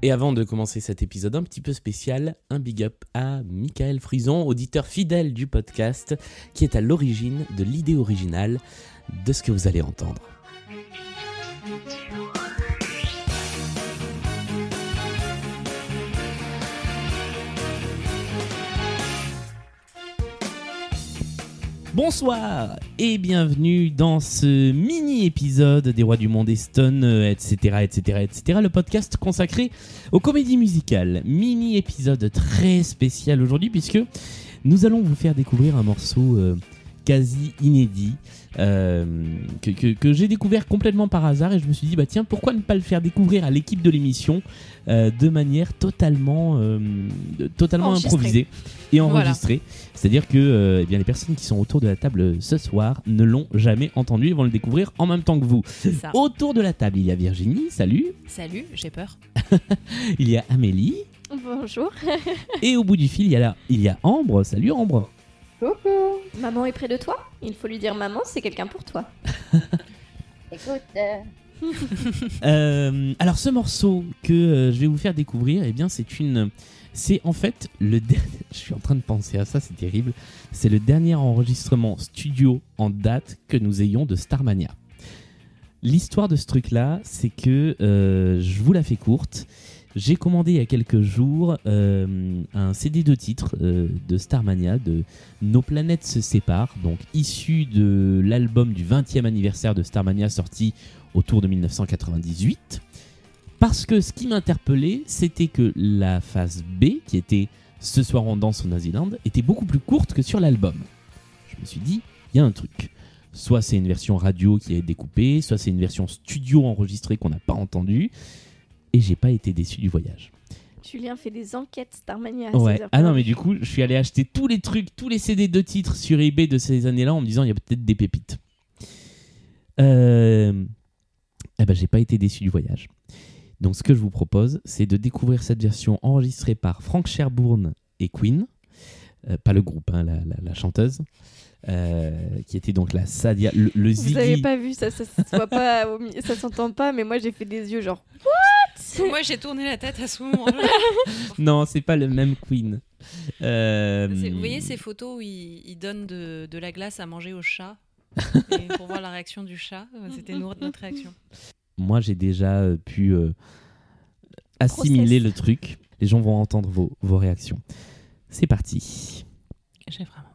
Et avant de commencer cet épisode un petit peu spécial, un big up à Michael Frison, auditeur fidèle du podcast, qui est à l'origine de l'idée originale de ce que vous allez entendre. Bonsoir et bienvenue dans ce mini-épisode des Rois du Monde Stone, etc., etc., etc., le podcast consacré aux comédies musicales. Mini-épisode très spécial aujourd'hui puisque nous allons vous faire découvrir un morceau euh, quasi inédit euh, que, que- que j'ai découvert complètement par hasard et je me suis dit bah tiens pourquoi ne pas le faire découvrir à l'équipe de l'émission euh, de manière totalement euh, totalement improvisée et enregistrée. C'est-à-dire que euh, eh bien les personnes qui sont autour de la table ce soir ne l'ont jamais entendu et vont le découvrir en même temps que vous. C'est ça. autour de la table il y a Virginie. Salut. Salut, j'ai peur. il y a Amélie. Bonjour. et au bout du fil il y a la- il y a Ambre. Salut Ambre Coucou. Maman est près de toi Il faut lui dire maman, c'est quelqu'un pour toi. Écoute, euh, Euh, alors ce morceau que euh, je vais vous faire découvrir, eh bien c'est une, c'est en fait le dernier. Je suis en train de penser à ça, c'est terrible. C'est le dernier enregistrement studio en date que nous ayons de Starmania. L'histoire de ce truc-là, c'est que euh, je vous la fais courte. J'ai commandé il y a quelques jours euh, un CD de titres euh, de Starmania, de Nos planètes se séparent, donc issu de l'album du 20e anniversaire de Starmania sorti autour de 1998. Parce que ce qui m'interpellait, c'était que la phase B, qui était Ce soir on danse au Naziland, était beaucoup plus courte que sur l'album. Je me suis dit, il y a un truc. Soit c'est une version radio qui est découpée, soit c'est une version studio enregistrée qu'on n'a pas entendue. Et j'ai pas été déçu du voyage. Julien fait des enquêtes Starmania. Ouais. 16h. Ah non, mais du coup, je suis allé acheter tous les trucs, tous les CD de titres sur eBay de ces années-là en me disant il y a peut-être des pépites. Euh... Eh ben, j'ai pas été déçu du voyage. Donc, ce que je vous propose, c'est de découvrir cette version enregistrée par Frank Sherbourne et Queen, Euh, pas le groupe, hein, la, la- la chanteuse, euh, qui était donc la Sadia, le, le Vous avez Ziggy. pas vu ça, ça ça s'entend pas, mais moi j'ai fait des yeux genre. Moi, j'ai tourné la tête à ce moment-là. Non, c'est pas le même Queen. Euh, Vous voyez ces photos où il, il donne de, de la glace à manger au chat Et Pour voir la réaction du chat, euh, c'était nous- notre réaction. moi j'ai déjà euh, pu euh, assimiler Process. le truc. Les gens vont entendre vos, vos réactions. C'est parti. J'ai vraiment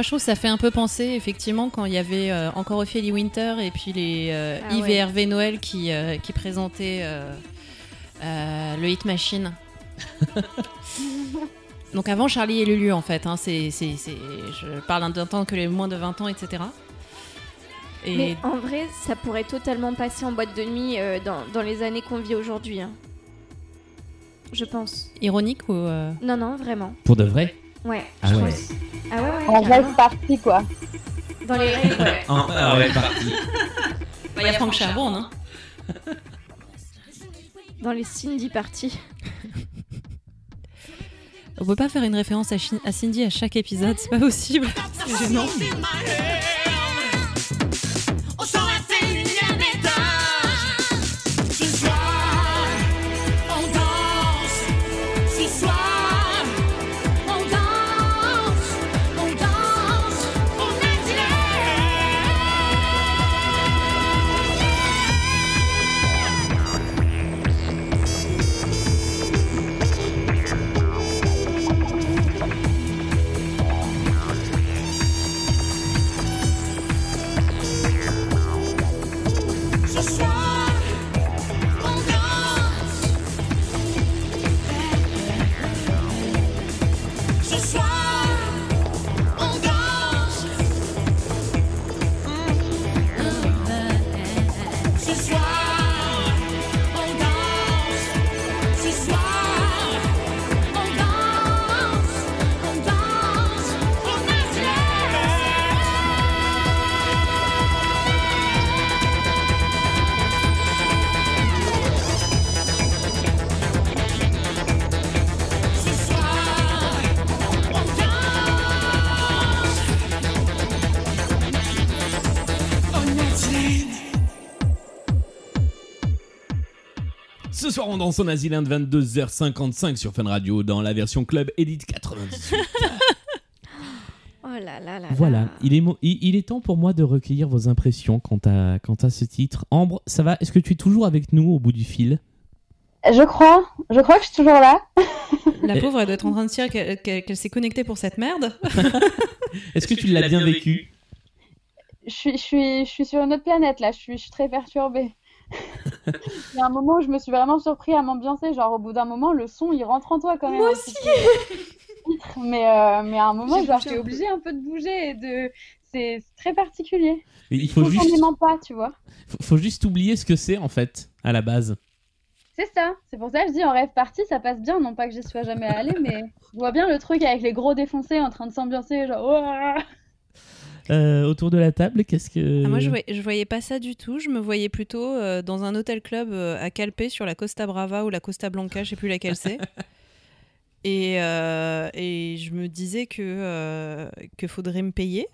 Moi, je trouve que ça fait un peu penser, effectivement, quand il y avait euh, encore Ophélie Winter et puis les euh, Ah Yves ouais. et Hervé Noël qui, euh, qui présentaient euh, euh, le Hit Machine. Donc avant Charlie et Lulu en fait, hein, c'est, c'est, c'est- je parle d'un temps que les moins de 20 ans, etc. Et Mais en vrai, ça pourrait totalement passer en boîte de nuit euh, dans, dans les années qu'on vit aujourd'hui. hein. Je pense. ironique ou... euh, Non, non, vraiment. Pour de vrai? Ouais. Ah je ouais. pense. Ah ouais, ouais. En rêve parti, quoi. Dans les rêves, ouais. Ah ouais, parti. bah, Il y a Franck Charbon, hein Dans les Cindy parties. On peut pas faire une référence à, Cindy à chaque épisode, c'est pas possible. C'est gênant. Ce soir, on danse en Asiland 22h55 sur Fun Radio dans la version Club Edit 98. Oh là là là. voilà, là. il est, mo- il, il est temps pour moi de recueillir vos impressions quant à, quant à ce titre. Ambre, ça va Est-ce que tu es toujours avec nous au bout du fil? Je crois. Je crois que je suis toujours là. La pauvre, elle doit être en train de dire qu'elle, qu'elle- qu'elle s'est connectée pour cette merde. Est-ce que tu l'as bien vécu? Je suis, je suis, je suis sur une autre planète là. Je suis, je suis très perturbée. Il y a un moment où je me suis vraiment surpris à m'ambiancer. Genre, au bout d'un moment, le son il rentre en toi quand même. Moi un petit peu. Mais, euh, mais à un moment, genre, bougé j'étais un peu. obligée un peu de bouger. Et de... C'est très particulier. Il faut juste, pas, tu vois. faut, faut juste oublier ce que c'est en fait, à la base. C'est ça. C'est pour ça que je dis en rêve parti, ça passe bien. Non pas que j'y sois jamais allée, mais je vois bien le truc avec les gros défoncés en train de s'ambiancer. Genre, Euh, autour de la table, qu'est-ce que. Ah, moi, je voyais, je voyais pas ça du tout. Je me voyais plutôt euh, dans un hôtel club euh, à Calpe sur la Costa Brava ou la Costa Blanca, je sais plus laquelle c'est. Et, et je me disais que, que faudrait me payer.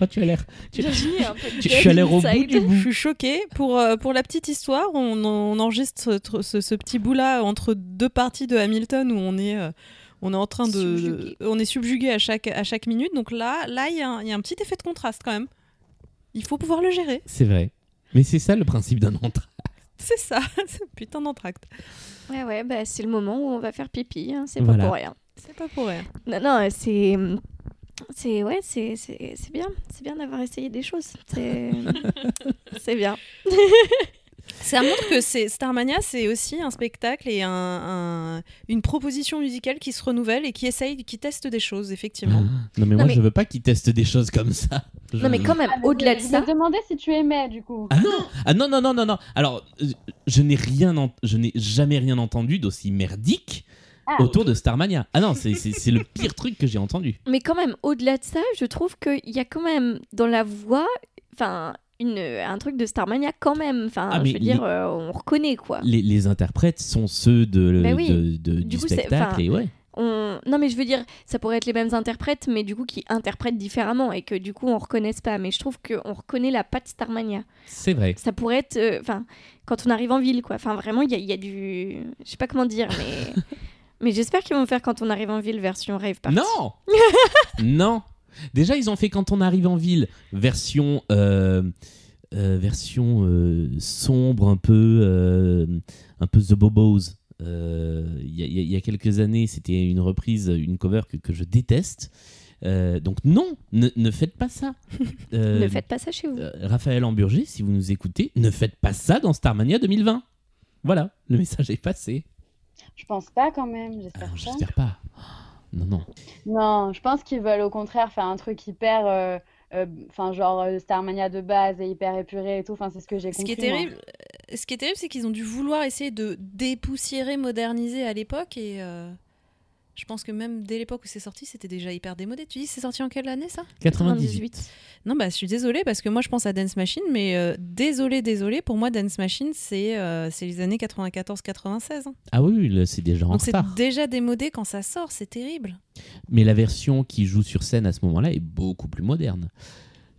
Oh, tu as l'air. Tu, tu, dead tu as l'air au bout du Je bout. suis choquée. Pour, pour la petite histoire, on, on enregistre ce, ce- ce petit bout-là entre deux parties de Hamilton où on est, euh, on est en train de. Subjugué. On est subjugué à chaque, à chaque minute. Donc là, là, il y, a un- il y a un petit effet de contraste quand même. Il faut pouvoir le gérer. C'est vrai. Mais c'est ça le principe d'un entraînement. C'est ça. C'est putain d'entracte. Ouais, ouais, bah, c'est le moment où on va faire pipi. hein, C'est Voilà. pas pour rien. C'est pas pour rien. Non, non, c'est. C'est ouais, c'est c'est c'est bien, c'est bien d'avoir essayé des choses. C'est c'est bien. Ça montre que c'est Starmania, c'est aussi un spectacle et un, un- une proposition musicale qui se renouvelle et qui essaye, qui teste des choses, effectivement. Non, mais moi, mais- je veux pas qu'ils testent des choses comme ça. Je- Non, mais quand même, Ah, au-delà de je ça, me demandais si tu aimais du coup. Ah non Ah non, non, non, non, non. Alors, euh, je n'ai rien, en- je n'ai jamais rien entendu d'aussi merdique Ah, autour de Starmania. Ah non, c'est le pire truc que j'ai entendu. mais quand même, au-delà de ça, je trouve qu'il y a quand même dans la voix, enfin, une un truc de Starmania quand même. Enfin, Ah, je veux dire, les- euh, on reconnaît quoi. Les, les interprètes sont ceux de, Bah oui. de- de- du, Du coup, spectacle. Et ouais. On... Non, mais je veux dire, ça pourrait être les mêmes interprètes, mais du coup qui interprètent différemment et que du coup on reconnaisse pas. Mais je trouve qu'on reconnaît la patte Starmania. C'est vrai. Ça pourrait être, euh, enfin, quand on arrive en ville, quoi. Enfin, vraiment, il y a, il y a du, je sais pas comment dire, mais, mais j'espère qu'ils vont faire quand on arrive en ville version rave party. Non Non Déjà, ils ont fait quand on arrive en ville, version, euh, euh, version euh, sombre, un peu, euh, un peu The Bobos. Euh, Il y, a- y y quelques années, c'était une reprise, une cover que, que je déteste. Euh, donc non, ne, ne faites pas ça. Euh, Ne faites pas ça chez vous. euh, Raphaël Amburger, si vous nous écoutez, ne faites pas ça dans Starmania 2020. Voilà, le message est passé. Je pense pas quand même, Ah, j'espère pas. J'espère pas. Non, non. Non, je pense qu'ils veulent au contraire faire un truc hyper, euh, euh, enfin genre euh, Starmania de base et hyper épuré et tout. Enfin, c'est ce que j'ai Ce qui compris. est terrible, euh, ce qui est terrible, c'est qu'ils ont dû vouloir essayer de dépoussiérer, moderniser à l'époque et euh, je pense que même dès l'époque où c'est sorti, c'était déjà hyper démodé. Tu dis c'est sorti en quelle année ça? 98. Non, bah je suis désolée parce que moi je pense à Dance Machine, mais euh, désolé, désolé, pour moi Dance Machine c'est euh, c'est les années 94-96. hein. Ah oui, c'est déjà en Donc c'est déjà démodé quand ça sort, c'est terrible. Mais la version qui joue sur scène à ce moment-là est beaucoup plus moderne.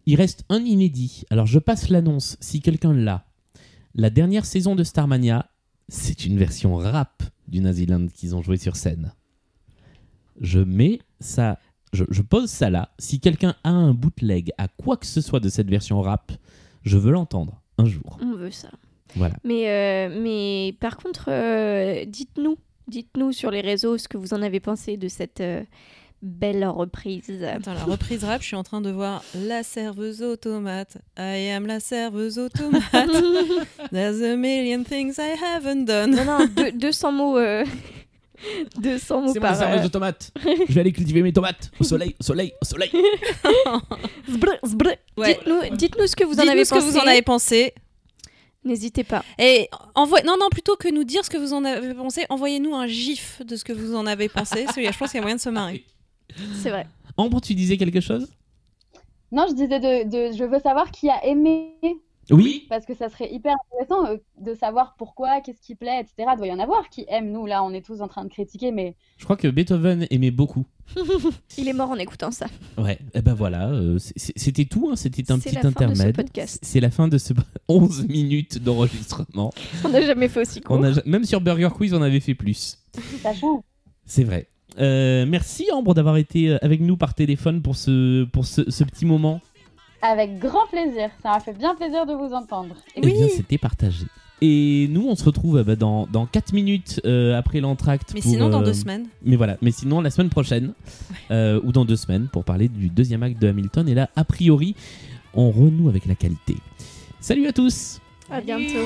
Il reste un inédit. Alors je passe l'annonce si quelqu'un l'a. La dernière saison de Starmania, c'est une version rap du Naziland qu'ils ont joué sur scène. Je mets ça, je, je pose ça là. Si quelqu'un a un bootleg à quoi que ce soit de cette version rap, je veux l'entendre un jour. On veut ça. Voilà. Mais, euh, mais par contre, euh, dites-nous, dites-nous sur les réseaux ce que vous en avez pensé de cette euh, belle reprise. Attends, la reprise rap, je suis en train de voir la serveuse automate. I am la serveuse automate. There's a million things I haven't done. non, non, deux- 200 mots. euh, 200 mots C'est moi par. serveuse de tomates. Je vais aller cultiver mes tomates au soleil, au soleil, au soleil. zbrr, zbrr. Ouais. Dites-nous, dites-nous ce que vous en Dites-nous avez ce que pensé. vous en avez pensé. N'hésitez pas. Et envoie... non, non, plutôt que nous dire ce que vous en avez pensé, envoyez-nous un gif de ce que vous en avez pensé. Celui-là, je pense qu'il y a moyen de se marrer. C'est vrai. Ambre, tu disais quelque chose? Non, je disais de, de- je veux savoir qui a aimé Oui. parce que ça serait hyper intéressant euh, de savoir pourquoi, qu'est-ce qui plaît, etc. Il doit y en avoir qui aiment. Nous, là, on est tous en train de critiquer, mais Je crois que Beethoven aimait beaucoup. Il est mort en écoutant ça. Ouais, et ben voilà, euh, c'est- c'est- c'était tout, hein, c'était un C'est petit la fin de ce intermède. podcast. C'est la fin de ce 11 minutes d'enregistrement. On n'a jamais fait aussi court. On a, même sur Burger Quiz, on avait fait plus. C'est vrai. Euh, merci Ambre d'avoir été avec nous par téléphone pour ce, pour ce, ce petit moment. Avec grand plaisir. Ça m'a fait bien plaisir de vous entendre. Eh bien, c'était partagé. Et nous, on se retrouve euh, bah, dans, dans 4 minutes euh, après l'entracte. Mais pour, sinon, dans euh, deux semaines. Mais voilà, mais sinon la semaine prochaine euh, ou dans deux semaines pour parler du deuxième acte de Hamilton. Et là, a priori, on renoue avec la qualité. Salut à tous À bientôt.